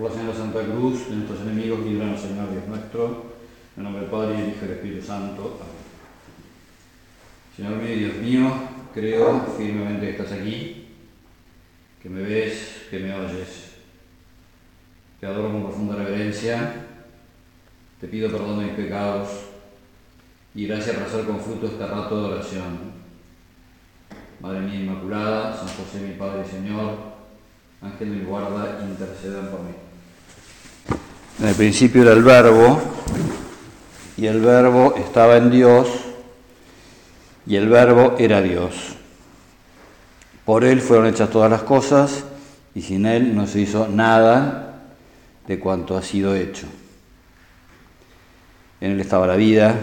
Por la de Santa Cruz, de nuestros enemigos, líbranos, Señor Dios nuestro. En nombre del Padre, y del Hijo y del Espíritu Santo. Señor mío y Dios mío, creo firmemente que estás aquí, que me ves, que me oyes. Te adoro con profunda reverencia, te pido perdón de mis pecados y gracias por hacer con fruto este rato de oración. Madre mía Inmaculada, San José mi Padre y Señor, Ángel mi guarda, intercedan por mí. En el principio era el verbo, y el verbo estaba en Dios, y el verbo era Dios. Por él fueron hechas todas las cosas, y sin él no se hizo nada de cuanto ha sido hecho. En él estaba la vida,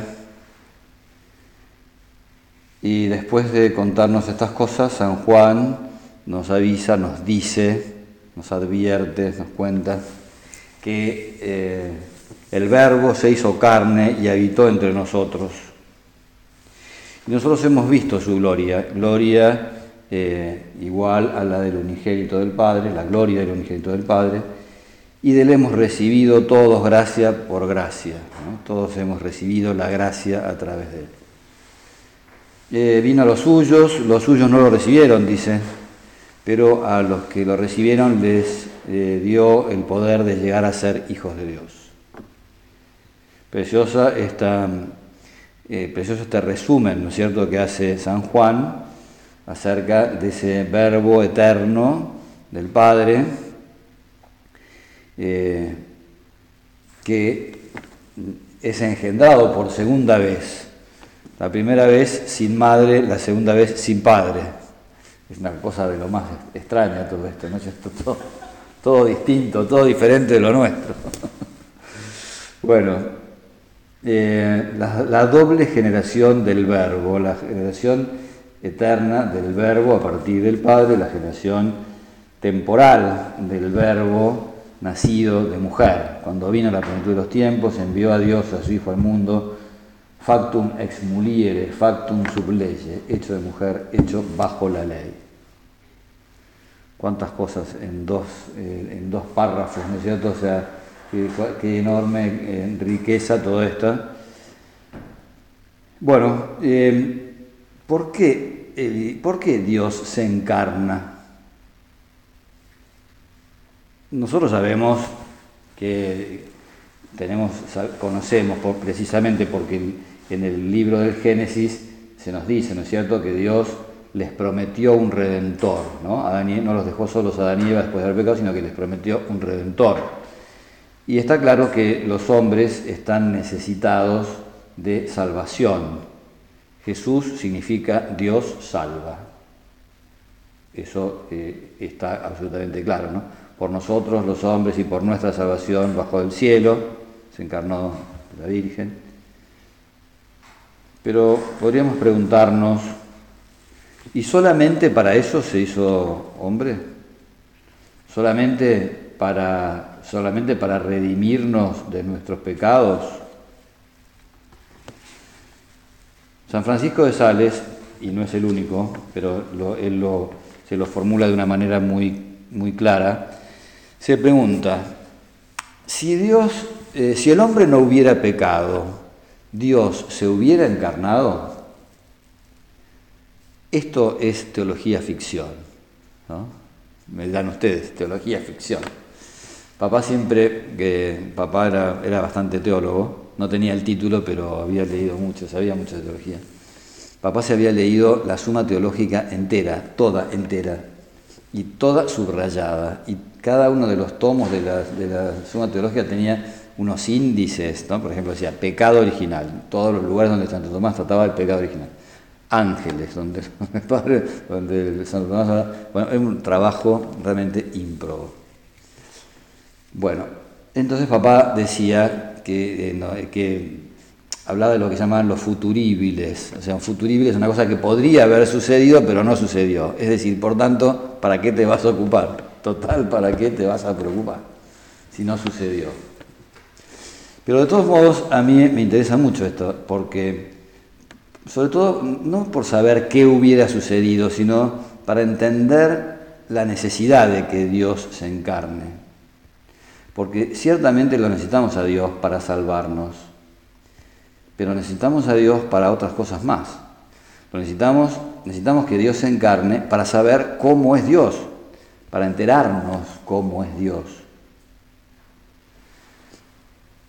y después de contarnos estas cosas, San Juan nos avisa, nos dice, nos advierte, nos cuenta que eh, el verbo se hizo carne y habitó entre nosotros. Nosotros hemos visto su gloria, gloria eh, igual a la del unigénito del Padre, la gloria del unigénito del Padre, y de él hemos recibido todos gracia por gracia, todos hemos recibido la gracia a través de él. Eh, vino a los suyos, los suyos no lo recibieron, dice, pero a los que lo recibieron les eh, dio el poder de llegar a ser hijos de Dios. Preciosa esta, eh, precioso este resumen, ¿no es cierto?, que hace San Juan acerca de ese verbo eterno del Padre, que es engendrado por segunda vez la primera vez sin madre, la segunda vez sin padre. Es una cosa de lo más extraña todo esto, ¿no es todo, todo distinto, todo diferente de lo nuestro. bueno, eh, la, doble generación del verbo, la generación eterna del verbo a partir del Padre, la generación temporal del verbo nacido de mujer. Cuando vino la plenitud de los tiempos, envió a Dios a su Hijo al mundo factum ex muliere, factum sub lege, hecho de mujer, hecho bajo la ley. Cuántas cosas en dos, eh, en dos párrafos, ¿no es cierto? O sea, qué, enorme eh, riqueza todo esto. Bueno, eh, ¿por, qué, ¿por qué Dios se encarna? Nosotros sabemos que tenemos, conocemos precisamente porque en el libro del Génesis se nos dice, ¿no es cierto?, que Dios les prometió un redentor, ¿no? no los dejó solos a Adán y Eva después de haber pecado, sino que les prometió un redentor. Y está claro que los hombres están necesitados de salvación. Jesús significa Dios salva. Eso eh, está absolutamente claro, ¿no? Por nosotros los hombres y por nuestra salvación bajo el cielo, se encarnó la Virgen, pero podríamos preguntarnos, ¿y solamente para eso se hizo hombre? ¿Solamente para, solamente para redimirnos de nuestros pecados? San Francisco de Sales, y no es el único, pero él se lo formula de una manera muy, muy clara, se pregunta, si Dios, eh, si el hombre no hubiera pecado, Dios se hubiera encarnado, esto es teología ficción. ¿no? Me dan ustedes, teología ficción. Papá siempre, que papá era, era, bastante teólogo, no tenía el título, pero había leído mucho, sabía mucho de teología. Papá se había leído la suma teológica entera, toda entera, y toda subrayada. Y cada uno de los tomos de la, de la suma teológica tenía unos índices, ¿no? por ejemplo, decía pecado original, todos los lugares donde Santo Tomás trataba el pecado original. Ángeles, donde, donde Santo Tomás, bueno, es un trabajo realmente ímprobo. Bueno, entonces papá decía que, eh, que hablaba de lo que llamaban los futuribles, o sea, un futurible es una cosa que podría haber sucedido, pero no sucedió. Es decir, por tanto, ¿para qué te vas a ocupar? Total, ¿para qué te vas a preocupar si no sucedió? Pero de todos modos, a mí me interesa mucho esto, porque, sobre todo, no por saber qué hubiera sucedido, sino para entender la necesidad de que Dios se encarne. porque ciertamente lo necesitamos a Dios para salvarnos, pero necesitamos a Dios para otras cosas más. Necesitamos, necesitamos que Dios se encarne para saber cómo es Dios, para enterarnos cómo es Dios.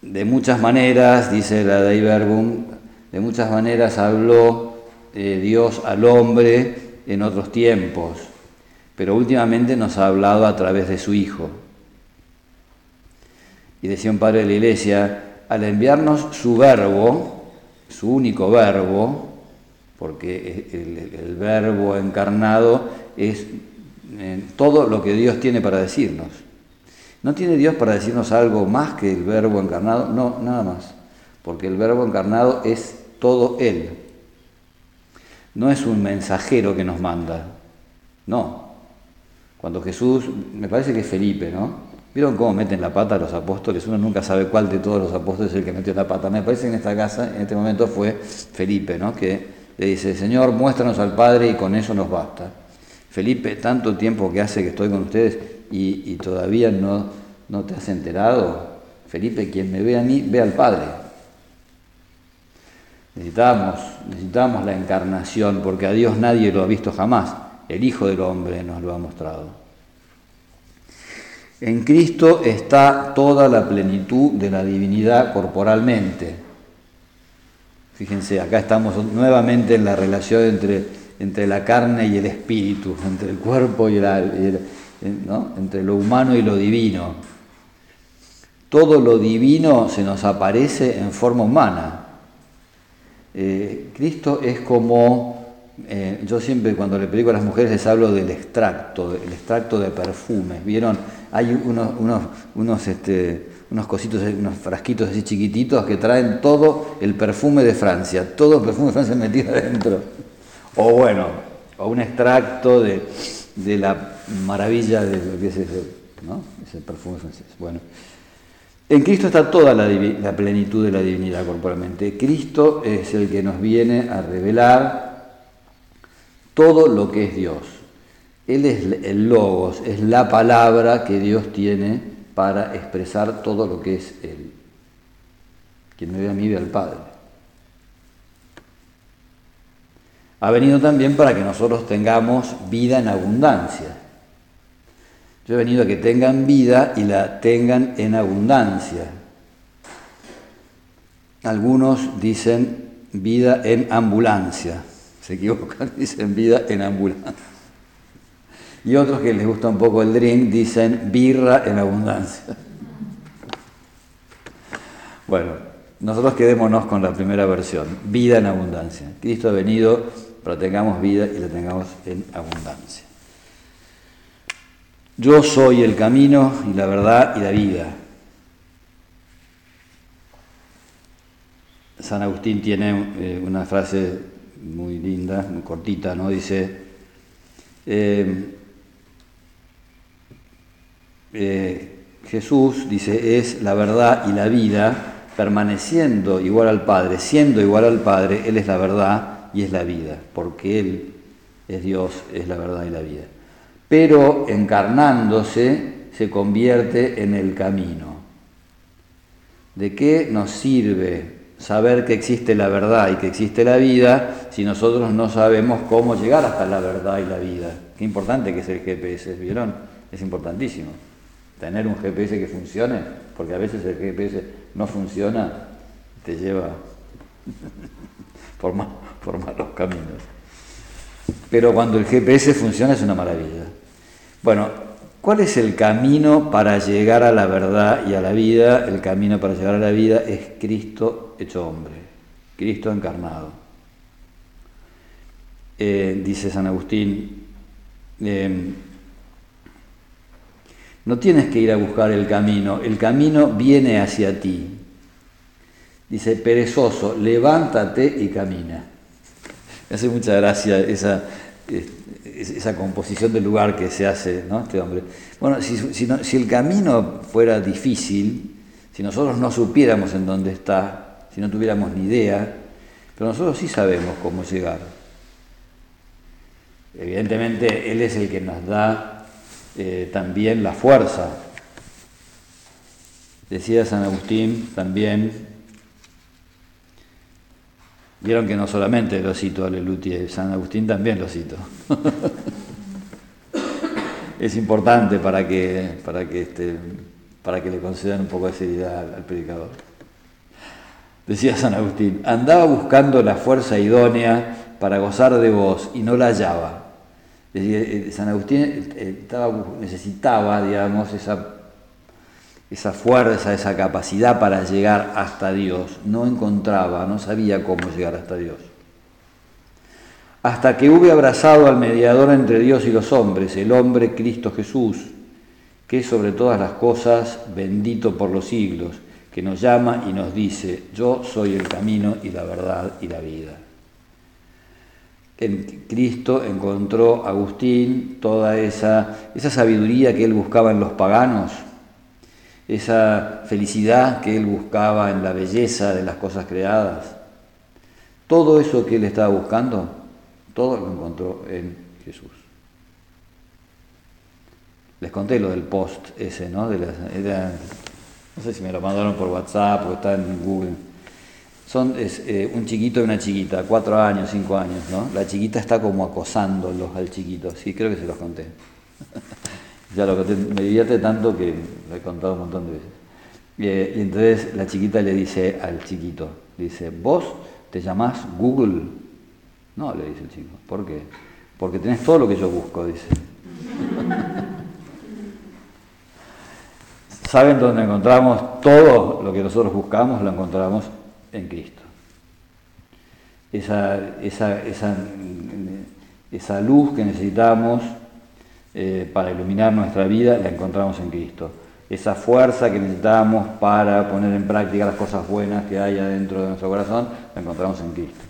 De muchas maneras, dice la Dei Verbum, de muchas maneras habló eh, Dios al hombre en otros tiempos, pero últimamente nos ha hablado a través de su Hijo. Y decía un padre de la iglesia, al enviarnos su verbo, su único verbo, porque el, verbo encarnado es eh, todo lo que Dios tiene para decirnos. ¿No tiene Dios para decirnos algo más que el verbo encarnado? No, nada más, porque el verbo encarnado es todo Él. No es un mensajero que nos manda, no. Cuando Jesús, me parece que es Felipe, ¿no? ¿Vieron cómo meten la pata los apóstoles? Uno nunca sabe cuál de todos los apóstoles es el que metió la pata. Me parece que en esta casa, en este momento, fue Felipe, ¿no? Que le dice, Señor, muéstranos al Padre y con eso nos basta. Felipe, tanto tiempo que hace que estoy con ustedes y, todavía no, no te has enterado. Felipe, quien me ve a mí, ve al Padre. Necesitamos, necesitamos la encarnación, porque a Dios nadie lo ha visto jamás. El Hijo del Hombre nos lo ha mostrado. En Cristo está toda la plenitud de la divinidad corporalmente. Fíjense, acá estamos nuevamente en la relación entre, entre la carne y el espíritu, entre el cuerpo y el, entre lo humano y lo divino. Todo lo divino se nos aparece en forma humana. Eh, Cristo es como eh, yo siempre cuando le predico a las mujeres les hablo del extracto, el extracto de perfumes. ¿Vieron? Hay unos, unos, unos, este, unos cositos, unos frasquitos así chiquititos que traen todo el perfume de Francia, todo el perfume de Francia metido adentro. O bueno, o un extracto de, la maravilla de lo que es ese perfume francés. Bueno. En Cristo está toda la, plenitud de la divinidad corporalmente. Cristo es el que nos viene a revelar todo lo que es Dios. Él es el logos, es la palabra que Dios tiene para expresar todo lo que es Él. Quien me ve a mí ve al Padre. Ha venido también para que nosotros tengamos vida en abundancia. Yo he venido a que tengan vida y la tengan en abundancia. Algunos dicen vida en ambulancia se equivocan, dicen vida en ambulancia. Y otros que les gusta un poco el drink dicen birra en abundancia. Bueno, nosotros quedémonos con la primera versión, vida en abundancia. Cristo ha venido para que tengamos vida y la tengamos en abundancia. Yo soy el camino y la verdad y la vida. San Agustín tiene eh, una frase muy linda, muy cortita, ¿no? Dice, eh, eh, Jesús, dice, es la verdad y la vida, permaneciendo igual al Padre, siendo igual al Padre, Él es la verdad y es la vida, porque Él es Dios, es la verdad y la vida. Pero encarnándose se convierte en el camino. ¿De qué nos sirve saber que existe la verdad y que existe la vida si nosotros no sabemos cómo llegar hasta la verdad y la vida. Qué importante que es el GPS, ¿vieron? Es importantísimo. Tener un GPS que funcione, porque a veces el GPS no funciona, te lleva por, por malos caminos. Pero cuando el GPS funciona es una maravilla. Bueno, ¿Cuál es el camino para llegar a la verdad y a la vida? El camino para llegar a la vida es Cristo hecho hombre, Cristo encarnado. Eh, dice San Agustín, em, no tienes que ir a buscar el camino, el camino viene hacia ti. Dice, perezoso, levántate y camina. Me hace mucha gracia esa, esa composición del lugar que se hace ¿no? este hombre. Bueno, si, el camino fuera difícil, si nosotros no supiéramos en dónde está, si no tuviéramos ni idea, pero nosotros sí sabemos cómo llegar. Evidentemente, Él es el que nos da eh, también la fuerza. Decía San Agustín también, vieron que no solamente lo cito a Lelutier, San Agustín también lo cito. es importante para que, para que, este, para que le concedan un poco de seriedad al, predicador. Decía San Agustín, andaba buscando la fuerza idónea para gozar de vos y no la hallaba. Eh, San Agustín eh, necesitaba, digamos, esa, esa fuerza, esa capacidad para llegar hasta Dios. No encontraba, no sabía cómo llegar hasta Dios hasta que hube abrazado al mediador entre Dios y los hombres, el hombre Cristo Jesús, que es sobre todas las cosas bendito por los siglos, que nos llama y nos dice, yo soy el camino y la verdad y la vida. En Cristo encontró Agustín toda esa, esa sabiduría que él buscaba en los paganos, esa felicidad que él buscaba en la belleza de las cosas creadas. Todo eso que él estaba buscando todo lo encontró en Jesús. Les conté lo del post ese, ¿no? De no sé si me lo mandaron por WhatsApp o está en Google. Son es, eh, un chiquito y una chiquita, cuatro años, cinco años, ¿no? La chiquita está como acosándolos al chiquito. Sí, creo que se los conté. ya lo conté, me divierte tanto que lo he contado un montón de veces. Eh, y entonces la chiquita le dice al chiquito, dice, vos te llamás Google. No, le dice el chico. ¿Por qué? Porque tenés todo lo que yo busco, dice. ¿Saben dónde encontramos todo lo que nosotros buscamos? Lo encontramos en Cristo. Esa, esa, esa, esa luz que necesitamos eh, para iluminar nuestra vida la encontramos en Cristo. Esa fuerza que necesitamos para poner en práctica las cosas buenas que hay adentro de nuestro corazón la encontramos en Cristo.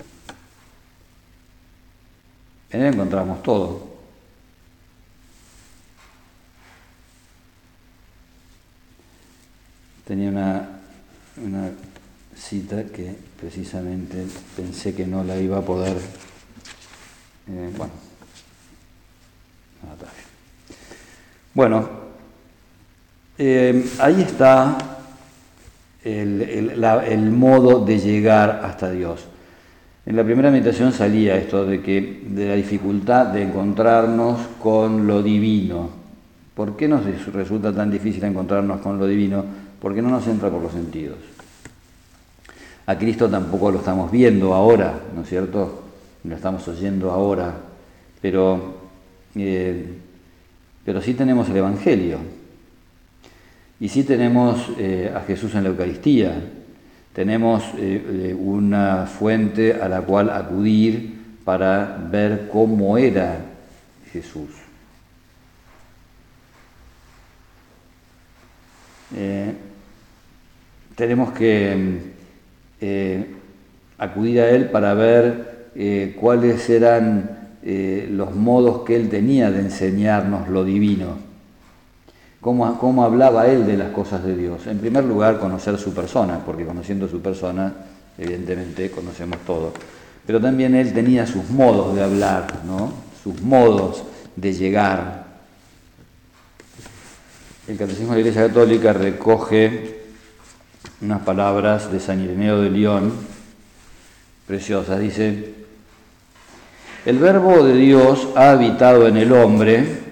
En él encontramos todo. Tenía una, una cita que precisamente pensé que no la iba a poder. Eh, bueno, Bueno, eh, ahí está el, modo de llegar hasta Dios. En la primera meditación salía esto de que de la dificultad de encontrarnos con lo divino. ¿Por qué nos resulta tan difícil encontrarnos con lo divino? Porque no nos entra por los sentidos. A Cristo tampoco lo estamos viendo ahora, ¿no es cierto? Lo estamos oyendo ahora, pero, eh, pero sí tenemos el Evangelio. Y sí tenemos eh, a Jesús en la Eucaristía, tenemos eh, eh, una fuente a la cual acudir para ver cómo era Jesús. Tenemos que acudir a Él para ver cuáles eran los modos que Él tenía de enseñarnos lo divino cómo, hablaba él de las cosas de Dios. En primer lugar, conocer su persona, porque conociendo su persona, evidentemente conocemos todo. Pero también él tenía sus modos de hablar, ¿no? sus modos de llegar. El Catecismo de la Iglesia Católica recoge unas palabras de San Ireneo de León, preciosas. Dice, el verbo de Dios ha habitado en el hombre,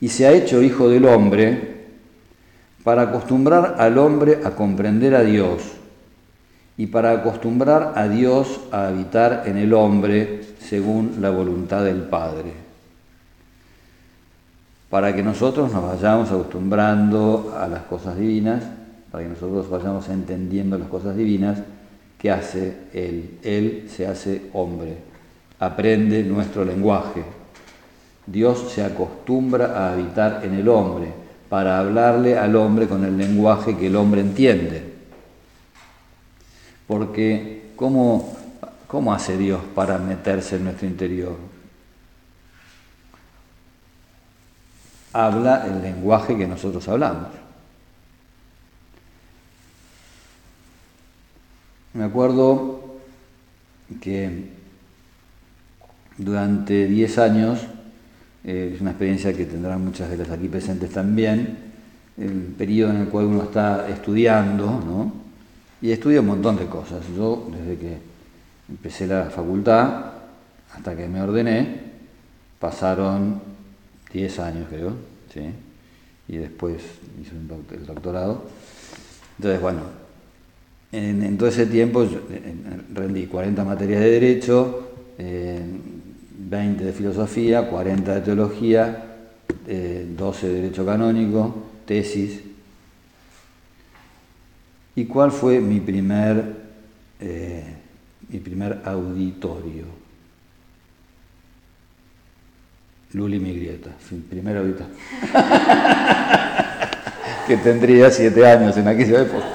y se ha hecho hijo del hombre para acostumbrar al hombre a comprender a Dios y para acostumbrar a Dios a habitar en el hombre según la voluntad del Padre. Para que nosotros nos vayamos acostumbrando a las cosas divinas, para que nosotros vayamos entendiendo las cosas divinas, ¿qué hace Él? Él se hace hombre, aprende nuestro lenguaje, Dios se acostumbra a habitar en el hombre para hablarle al hombre con el lenguaje que el hombre entiende. Porque ¿cómo, cómo hace Dios para meterse en nuestro interior? Habla el lenguaje que nosotros hablamos. Me acuerdo que durante 10 años eh, es una experiencia que tendrán muchas de las aquí presentes también. el periodo en el cual uno está estudiando, ¿no? Y estudia un montón de cosas. Yo, desde que empecé la facultad hasta que me ordené, pasaron 10 años, creo, ¿sí? Y después hice el doctorado. Entonces, bueno, en, todo ese tiempo rendí 40 materias de Derecho, 20 de Filosofía, 40 de Teología, 12 de Derecho Canónico, tesis. ¿Y cuál fue mi primer, eh, mi primer auditorio? Luli Migrieta, primer auditorio. que tendría siete años en aquella época.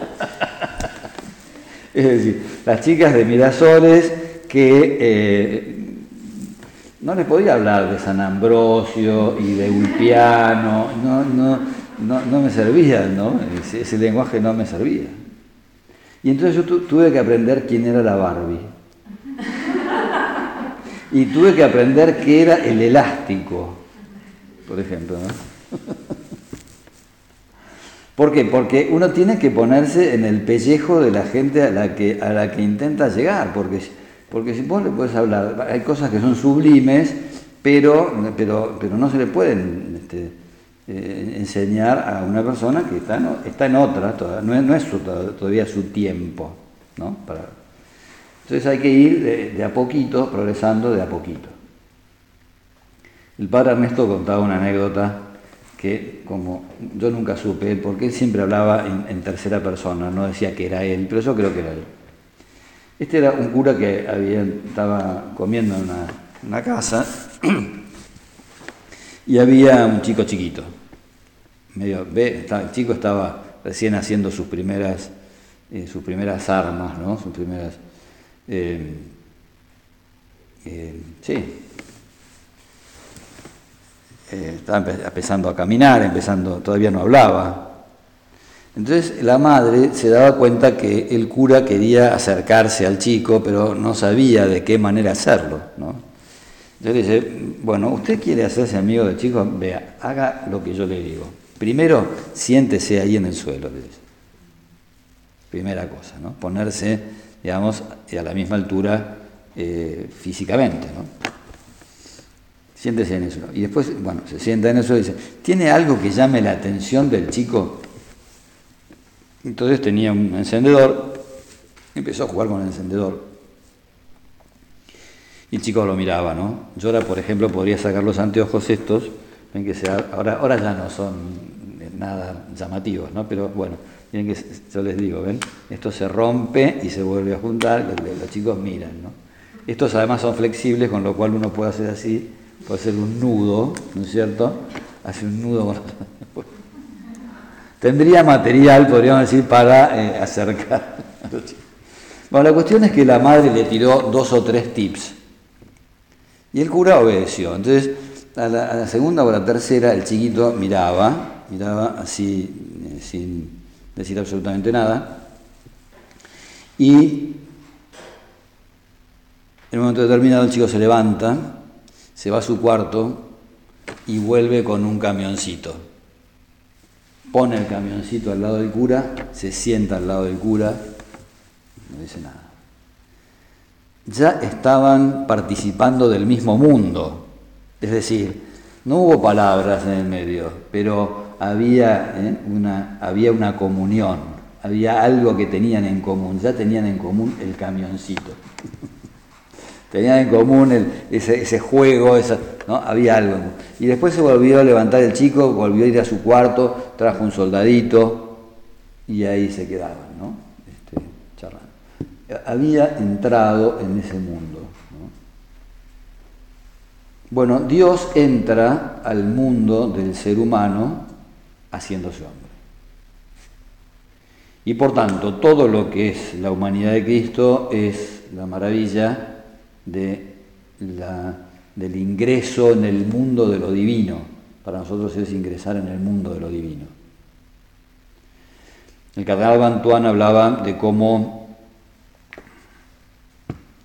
es decir, las chicas de Mirasoles que eh, no les podía hablar de San Ambrosio y de Ulpiano, no, no, no, me servía, ¿no? Ese, lenguaje no me servía. Y entonces yo tuve que aprender quién era la Barbie. Y tuve que aprender qué era el elástico, por ejemplo. ¿no? ¿Por qué? Porque uno tiene que ponerse en el pellejo de la gente a la que, a la que intenta llegar, porque porque si vos le puedes hablar, hay cosas que son sublimes, pero, pero, pero no se le pueden este, eh, enseñar a una persona que está, está en otra, no es, todavía su tiempo. ¿no? entonces hay que ir de, a poquito, progresando de a poquito. El padre Ernesto contaba una anécdota que como yo nunca supe, porque él siempre hablaba en, en tercera persona, no decía que era él, pero yo creo que era él. Este era un cura que estaba comiendo en una, casa y había un chico chiquito. Medio, el chico estaba recién haciendo sus primeras, eh, sus primeras armas, ¿no? Sus primeras. Eh, eh, sí. estaba empezando a caminar, empezando, todavía no hablaba. Entonces la madre se daba cuenta que el cura quería acercarse al chico, pero no sabía de qué manera hacerlo. ¿no? Entonces le dice, bueno, usted quiere hacerse amigo del chico, vea, haga lo que yo le digo. Primero, siéntese ahí en el suelo, Primera cosa, ¿no? Ponerse, digamos, a la misma altura eh, físicamente, ¿no? Siéntese en el suelo. Y después, bueno, se sienta en el suelo y dice, ¿tiene algo que llame la atención del chico? Entonces tenía un encendedor, empezó a jugar con el encendedor. Y el chico lo miraba, ¿no? Yo ahora, por ejemplo, podría sacar los anteojos estos, ven que sea, ahora, ahora ya no son nada llamativos, ¿no? Pero bueno, miren que yo les digo, ¿ven? Esto se rompe y se vuelve a juntar, los, chicos miran, ¿no? Estos además son flexibles, con lo cual uno puede hacer así, puede hacer un nudo, ¿no es cierto? Hace un nudo con tendría material, podríamos decir, para eh, acercar. Bueno, la cuestión es que la madre le tiró dos o tres tips y el cura obedeció. Entonces, a la, segunda o a la tercera, el chiquito miraba, miraba así, eh, sin decir absolutamente nada, y en un momento determinado el chico se levanta, se va a su cuarto y vuelve con un camioncito pone el camioncito al lado del cura, se sienta al lado del cura, no dice nada. Ya estaban participando del mismo mundo, es decir, no hubo palabras en el medio, pero había, ¿eh? una, había una comunión, había algo que tenían en común, ya tenían en común el camioncito. Tenían en común ese, juego, había algo. Y después se volvió a levantar el chico, volvió a ir a su cuarto, trajo un soldadito y ahí se quedaban, ¿no? Este, charlando. Había entrado en ese mundo. Bueno, Dios entra al mundo del ser humano haciéndose hombre. Y por tanto, todo lo que es la humanidad de Cristo es la maravilla de del ingreso en el mundo de lo divino. Para nosotros es ingresar en el mundo de lo divino. El cardenal Bantuán hablaba de cómo,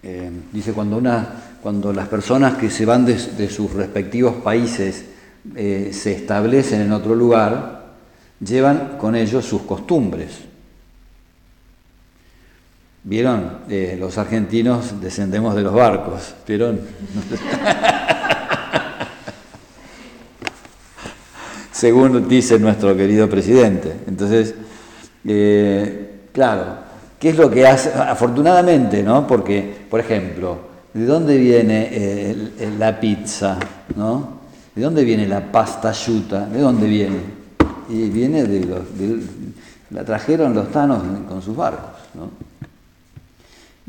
eh, dice, cuando, una, cuando las personas que se van de, sus respectivos países eh, se establecen en otro lugar, llevan con ellos sus costumbres. ¿Vieron? Eh, los argentinos descendemos de los barcos. ¿Vieron? Según dice nuestro querido presidente. Entonces, eh, claro, ¿qué es lo que hace? Afortunadamente, ¿no? Porque, por ejemplo, ¿de dónde viene eh, la pizza? ¿No? ¿De dónde viene la pasta asciutta? ¿De dónde viene? Y viene de los. la trajeron los tanos con sus barcos, ¿no?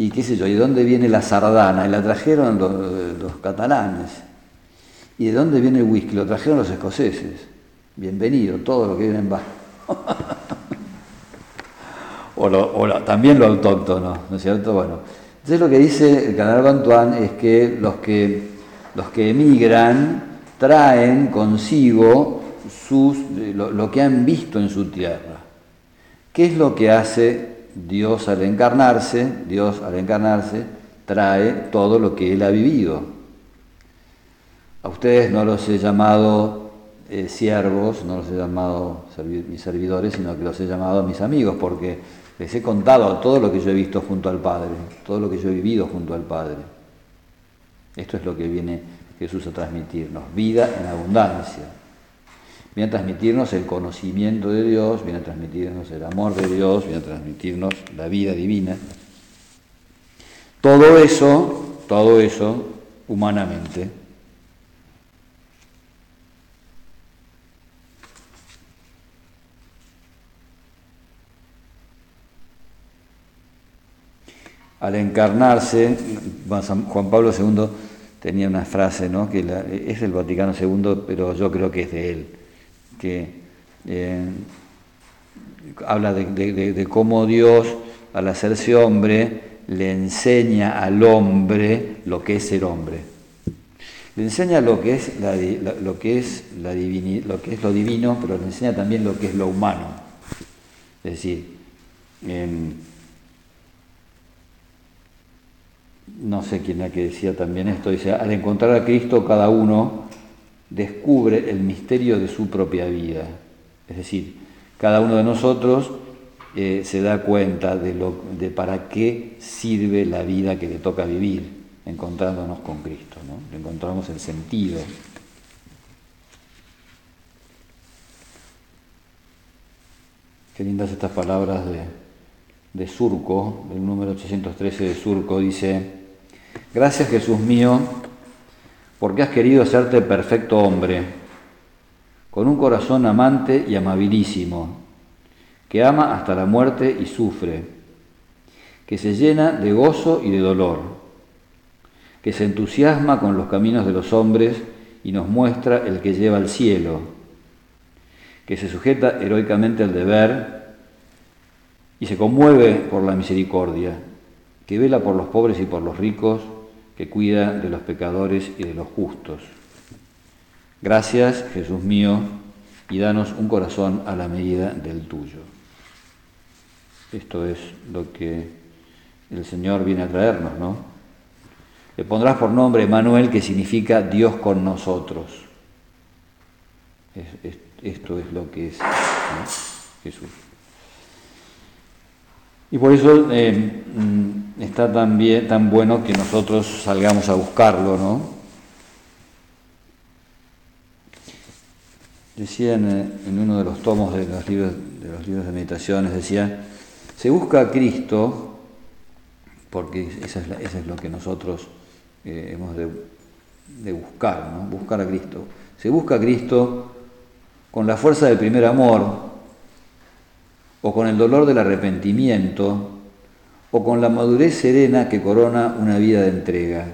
Y qué sé yo, ¿y de dónde viene la sardana? Y la trajeron los, catalanes. ¿Y de dónde viene el whisky? Lo trajeron los escoceses. Bienvenido, todo lo que viene en bajo. o, también lo autóctono, ¿no es cierto? Bueno, entonces lo que dice el canal Antoine es que los que, los que emigran traen consigo sus, lo que han visto en su tierra. ¿Qué es lo que hace Dios al encarnarse, Dios al encarnarse trae todo lo que Él ha vivido. A ustedes no los he llamado eh, siervos, no los he llamado mis servidores, sino que los he llamado mis amigos, porque les he contado todo lo que yo he visto junto al Padre, todo lo que yo he vivido junto al Padre. Esto es lo que viene Jesús a transmitirnos, vida en abundancia viene a transmitirnos el conocimiento de Dios, viene a transmitirnos el amor de Dios, viene a transmitirnos la vida divina. Todo eso, todo eso, humanamente. Al encarnarse, Juan Pablo II tenía una frase, ¿no? que es del Vaticano II, pero yo creo que es de él que eh, habla de, cómo Dios, al hacerse hombre, le enseña al hombre lo que es ser hombre. Le enseña lo que es, lo, divino, pero le enseña también lo que es lo humano. Es decir, no sé quién era que decía también esto, dice, al encontrar a Cristo cada uno descubre el misterio de su propia vida. Es decir, cada uno de nosotros eh, se da cuenta de, lo, de para qué sirve la vida que le toca vivir, encontrándonos con Cristo. ¿no? encontramos el sentido. Qué lindas estas palabras de, de Surco, el número 813 de Surco, dice, gracias Jesús mío porque has querido hacerte perfecto hombre, con un corazón amante y amabilísimo, que ama hasta la muerte y sufre, que se llena de gozo y de dolor, que se entusiasma con los caminos de los hombres y nos muestra el que lleva al cielo, que se sujeta heroicamente al deber y se conmueve por la misericordia, que vela por los pobres y por los ricos, que cuida de los pecadores y de los justos. Gracias, Jesús mío, y danos un corazón a la medida del tuyo. Esto es lo que el Señor viene a traernos, ¿no? Le pondrás por nombre Manuel, que significa Dios con nosotros. esto es lo que es Jesús. Y por eso eh, mm, está tan, tan bueno que nosotros salgamos a buscarlo, ¿no? Decía en, uno de los tomos de los, libros, de los libros de meditaciones, decía, se busca a Cristo, porque eso es, lo que nosotros eh, hemos de, de buscar, ¿no? buscar a Cristo. Se busca a Cristo con la fuerza del primer amor, o con el dolor del arrepentimiento, o con la madurez serena que corona una vida de entrega.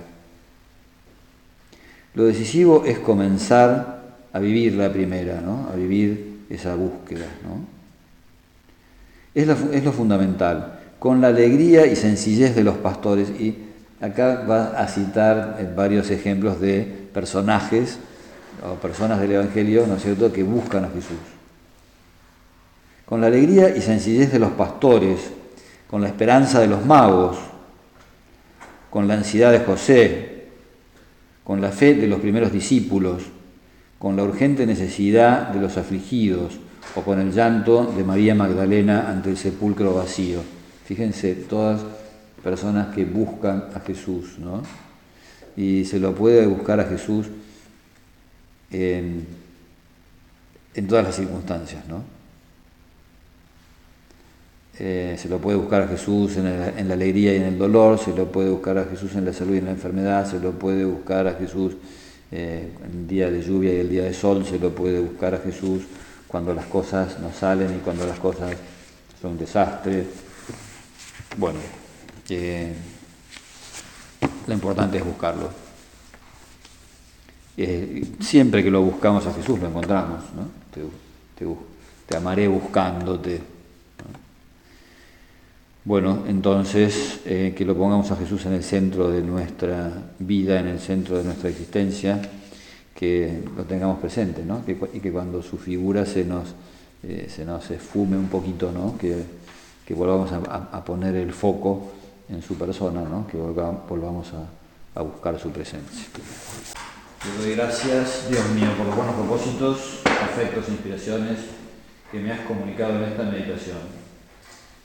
Lo decisivo es comenzar a vivir la primera, ¿no? a vivir esa búsqueda. ¿no? Es, es, lo fundamental, con la alegría y sencillez de los pastores. Y acá va a citar eh, varios ejemplos de personajes o personas del Evangelio, ¿no es cierto?, que buscan a Jesús con la alegría y sencillez de los pastores, con la esperanza de los magos, con la ansiedad de José, con la fe de los primeros discípulos, con la urgente necesidad de los afligidos, o con el llanto de María Magdalena ante el sepulcro vacío. Fíjense, todas personas que buscan a Jesús, ¿no? Y se lo puede buscar a Jesús en, todas las circunstancias, ¿no? Eh, se lo puede buscar a Jesús en, la alegría y en el dolor, se lo puede buscar a Jesús en la salud y en la enfermedad, se lo puede buscar a Jesús eh, en el día de lluvia y el día de sol, se lo puede buscar a Jesús cuando las cosas no salen y cuando las cosas son un desastre. Bueno, eh, lo importante es buscarlo. Siempre que lo buscamos a Jesús lo encontramos, ¿no? te, amaré buscándote. Bueno, entonces eh, que lo pongamos a Jesús en el centro de nuestra vida, en el centro de nuestra existencia, que lo tengamos presente, ¿no? y que cuando su figura se nos, se nos esfume un poquito, ¿no? que, volvamos a, poner el foco en su persona, ¿no? que volvamos a, a buscar su presencia. Te doy gracias, Dios mío, por los buenos propósitos, afectos e inspiraciones que me has comunicado en esta meditación.